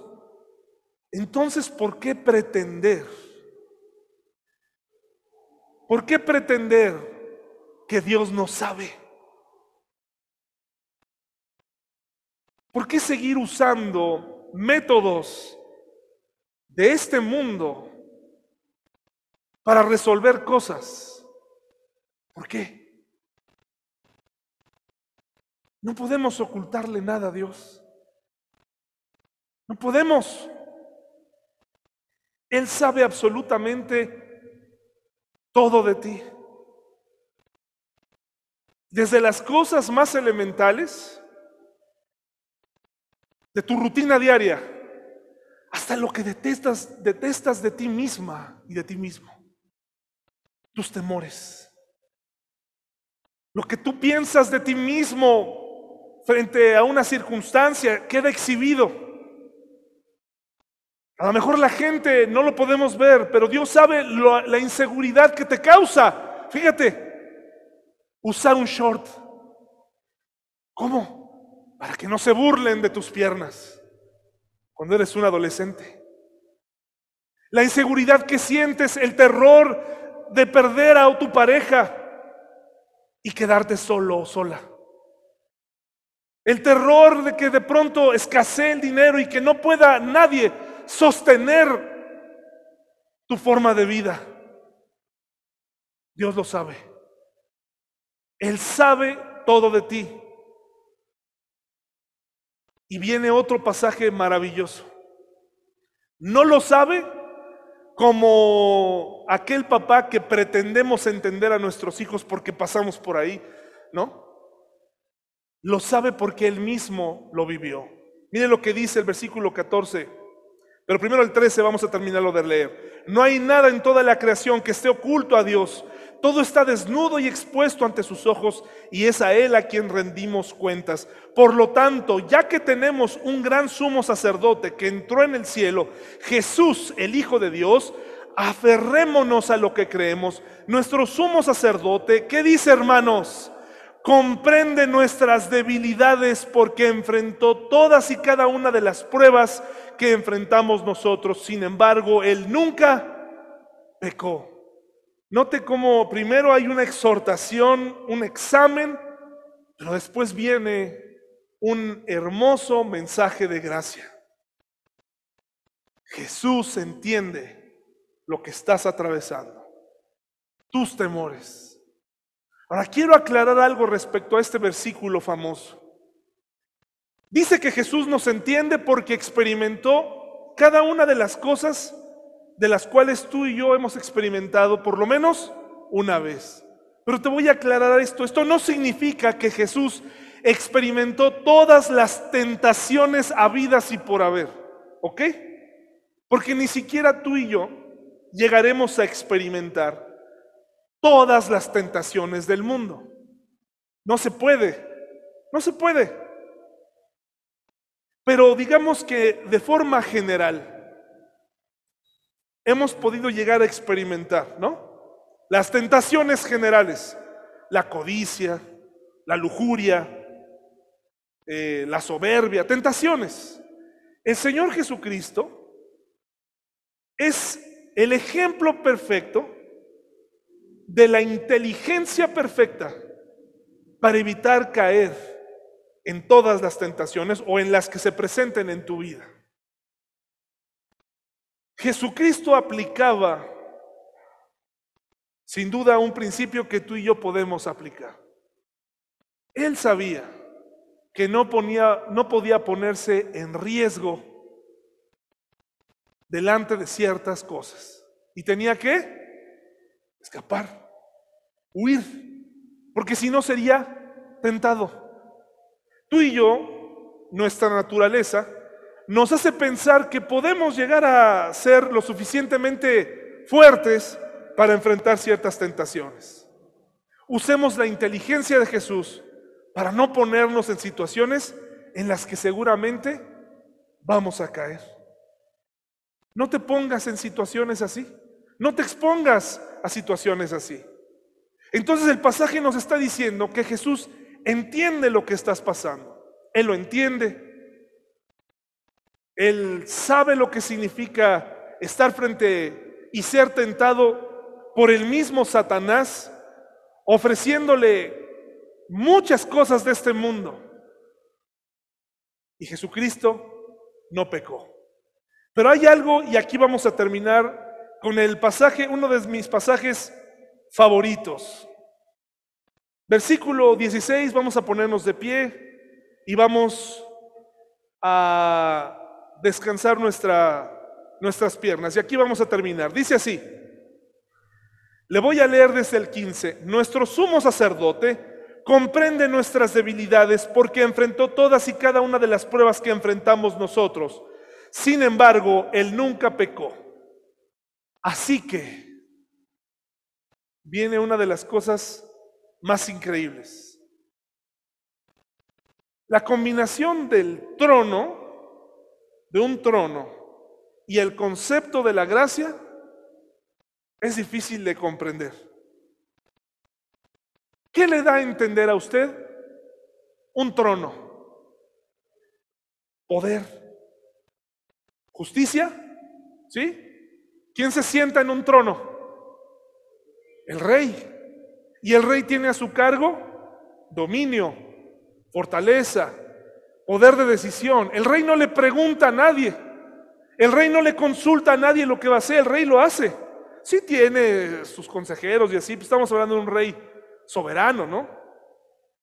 Entonces, ¿por qué pretender? ¿Por qué pretender que Dios no sabe? ¿Por qué seguir usando métodos de este mundo para resolver cosas? ¿Por qué? No podemos ocultarle nada a Dios. No podemos. Él sabe absolutamente todo de ti. Desde las cosas más elementales, de tu rutina diaria, hasta lo que detestas, detestas de ti misma y de ti mismo. Tus temores. Lo que tú piensas de ti mismo frente a una circunstancia queda exhibido. A lo mejor la gente no lo podemos ver, pero Dios sabe la inseguridad que te causa. Fíjate, usar un short. ¿Cómo? Para que no se burlen de tus piernas cuando eres un adolescente. La inseguridad que sientes, el terror de perder a tu pareja y quedarte solo o sola. El terror de que de pronto escasee el dinero y que no pueda nadie sostener tu forma de vida. Dios lo sabe. Él sabe todo de ti. Y viene otro pasaje maravilloso. No lo sabe como aquel papá que pretendemos entender a nuestros hijos porque pasamos por ahí, ¿no? Lo sabe porque él mismo lo vivió. Mire lo que dice el versículo 14. Pero primero el 13 vamos a terminarlo de leer. No hay nada en toda la creación que esté oculto a Dios. Todo está desnudo y expuesto ante sus ojos y es a Él a quien rendimos cuentas. Por lo tanto, ya que tenemos un gran sumo sacerdote que entró en el cielo, Jesús, el Hijo de Dios, aferrémonos a lo que creemos. Nuestro sumo sacerdote, ¿qué dice hermanos? comprende nuestras debilidades porque enfrentó todas y cada una de las pruebas que enfrentamos nosotros. Sin embargo, Él nunca pecó. Note cómo primero hay una exhortación, un examen, pero después viene un hermoso mensaje de gracia. Jesús entiende lo que estás atravesando, tus temores Ahora quiero aclarar algo respecto a este versículo famoso. Dice que Jesús nos entiende porque experimentó cada una de las cosas de las cuales tú y yo hemos experimentado por lo menos una vez. Pero te voy a aclarar esto. Esto no significa que Jesús experimentó todas las tentaciones habidas y por haber. ¿Ok? Porque ni siquiera tú y yo llegaremos a experimentar todas las tentaciones del mundo. No se puede, no se puede. Pero digamos que de forma general hemos podido llegar a experimentar, ¿no? Las tentaciones generales, la codicia, la lujuria, eh, la soberbia, tentaciones. El Señor Jesucristo es el ejemplo perfecto de la inteligencia perfecta para evitar caer en todas las tentaciones o en las que se presenten en tu vida. Jesucristo aplicaba sin duda un principio que tú y yo podemos aplicar. Él sabía que no, ponía, no podía ponerse en riesgo delante de ciertas cosas y tenía que escapar, huir, porque si no sería tentado. Tú y yo, nuestra naturaleza, nos hace pensar que podemos llegar a ser lo suficientemente fuertes para enfrentar ciertas tentaciones. Usemos la inteligencia de Jesús para no ponernos en situaciones en las que seguramente vamos a caer. No te pongas en situaciones así. No te expongas a situaciones así. Entonces el pasaje nos está diciendo que Jesús entiende lo que estás pasando. Él lo entiende. Él sabe lo que significa estar frente y ser tentado por el mismo Satanás, ofreciéndole muchas cosas de este mundo. Y Jesucristo no pecó. Pero hay algo, y aquí vamos a terminar con el pasaje, uno de mis pasajes favoritos. Versículo 16, vamos a ponernos de pie y vamos a descansar nuestra, nuestras piernas. Y aquí vamos a terminar. Dice así, le voy a leer desde el 15, nuestro sumo sacerdote comprende nuestras debilidades porque enfrentó todas y cada una de las pruebas que enfrentamos nosotros. Sin embargo, él nunca pecó. Así que viene una de las cosas más increíbles. La combinación del trono, de un trono, y el concepto de la gracia es difícil de comprender. ¿Qué le da a entender a usted un trono? Poder. Justicia. ¿Sí? ¿Quién se sienta en un trono? El rey. Y el rey tiene a su cargo dominio, fortaleza, poder de decisión. El rey no le pregunta a nadie. El rey no le consulta a nadie lo que va a hacer. El rey lo hace. Sí tiene sus consejeros y así. Pues estamos hablando de un rey soberano, ¿no?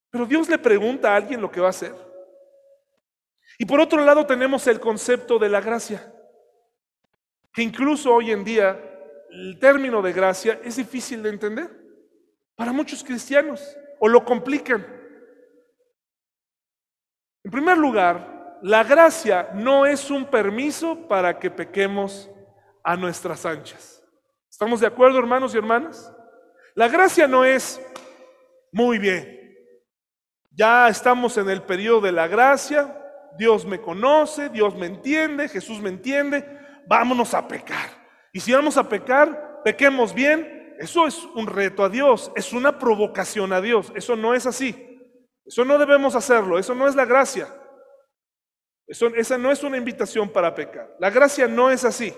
Pero Dios le pregunta a alguien lo que va a hacer. Y por otro lado tenemos el concepto de la gracia, que incluso hoy en día el término de gracia es difícil de entender para muchos cristianos o lo complican. En primer lugar, la gracia no es un permiso para que pequemos a nuestras anchas. ¿Estamos de acuerdo, hermanos y hermanas? La gracia no es muy bien. Ya estamos en el periodo de la gracia, Dios me conoce, Dios me entiende, Jesús me entiende, vámonos a pecar. Y si vamos a pecar, pequemos bien, eso es un reto a Dios, es una provocación a Dios. Eso no es así. Eso no debemos hacerlo, eso no es la gracia. Esa no es una invitación para pecar. La gracia no es así.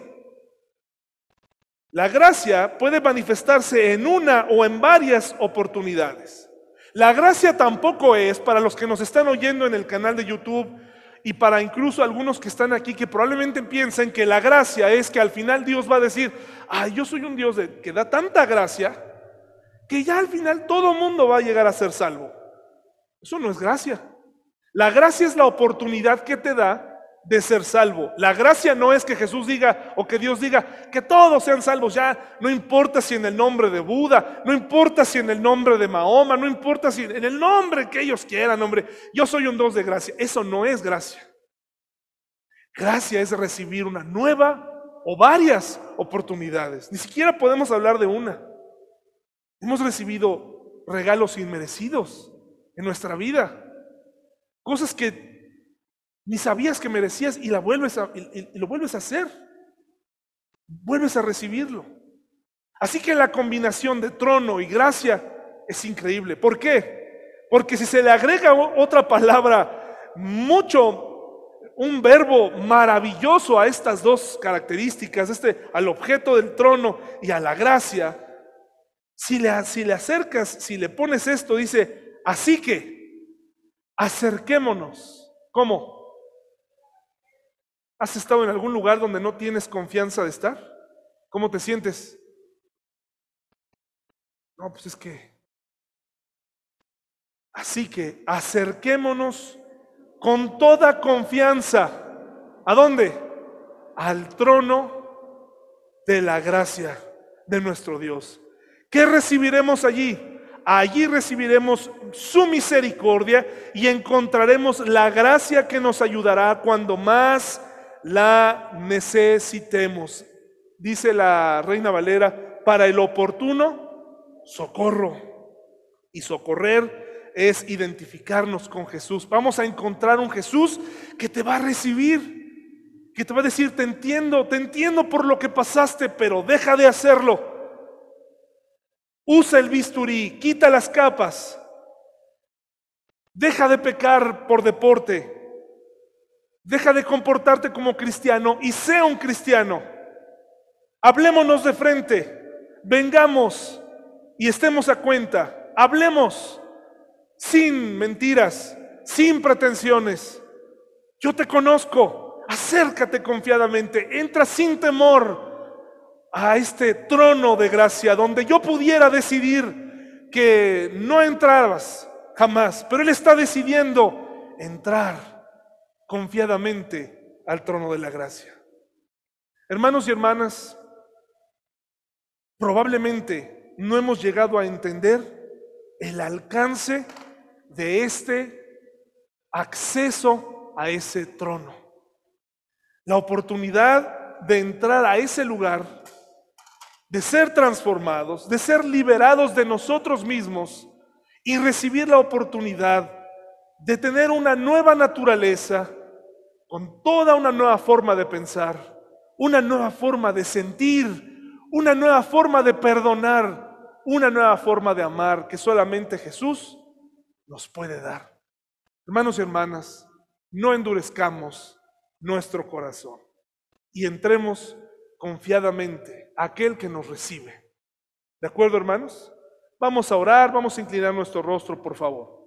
La gracia puede manifestarse en una o en varias oportunidades. La gracia tampoco es, para los que nos están oyendo en el canal de YouTube, y para incluso algunos que están aquí que probablemente piensen que la gracia es que al final Dios va a decir, ay, yo soy un Dios que da tanta gracia que ya al final todo mundo va a llegar a ser salvo. Eso no es gracia. La gracia es la oportunidad que te da de ser salvo. La gracia no es que Jesús diga o que Dios diga que todos sean salvos. Ya no importa si en el nombre de Buda, no importa si en el nombre de Mahoma, no importa si en el nombre que ellos quieran, hombre. Yo soy un dos de gracia. Eso no es gracia. Gracia es recibir una nueva o varias oportunidades. Ni siquiera podemos hablar de una. Hemos recibido regalos inmerecidos en nuestra vida. Cosas que ni sabías que merecías y, la vuelves y, lo vuelves a hacer. Vuelves a recibirlo. Así que la combinación de trono y gracia es increíble. ¿Por qué? Porque si se le agrega otra palabra, mucho, un verbo maravilloso a estas dos características, este, al objeto del trono y a la gracia, si le, si le acercas, si le pones esto, dice, así que acerquémonos. ¿Cómo? ¿Has estado en algún lugar donde no tienes confianza de estar? ¿Cómo te sientes? No, pues es que... Así que acerquémonos con toda confianza. ¿A dónde? Al trono de la gracia de nuestro Dios. ¿Qué recibiremos allí? Allí recibiremos su misericordia y encontraremos la gracia que nos ayudará cuando más la necesitemos. Dice la Reina Valera, para el oportuno socorro. Y socorrer es identificarnos con Jesús. Vamos a encontrar un Jesús que te va a recibir, que te va a decir, te entiendo, te entiendo por lo que pasaste, pero deja de hacerlo. Usa el bisturí, quita las capas. Deja de pecar por deporte. Deja de comportarte como cristiano y sea un cristiano. Hablémonos de frente. Vengamos y estemos a cuenta. Hablemos sin mentiras, sin pretensiones. Yo te conozco. Acércate confiadamente. Entra sin temor a este trono de gracia donde yo pudiera decidir que no entrabas jamás, pero Él está decidiendo entrar confiadamente al trono de la gracia. Hermanos y hermanas, probablemente no hemos llegado a entender el alcance de este acceso a ese trono. La oportunidad de entrar a ese lugar de ser transformados, de ser liberados de nosotros mismos y recibir la oportunidad de tener una nueva naturaleza con toda una nueva forma de pensar, una nueva forma de sentir, una nueva forma de perdonar, una nueva forma de amar que solamente Jesús nos puede dar. Hermanos y hermanas, no endurezcamos nuestro corazón y entremos confiadamente aquel que nos recibe. ¿De acuerdo, hermanos? Vamos a orar, vamos a inclinar nuestro rostro, por favor.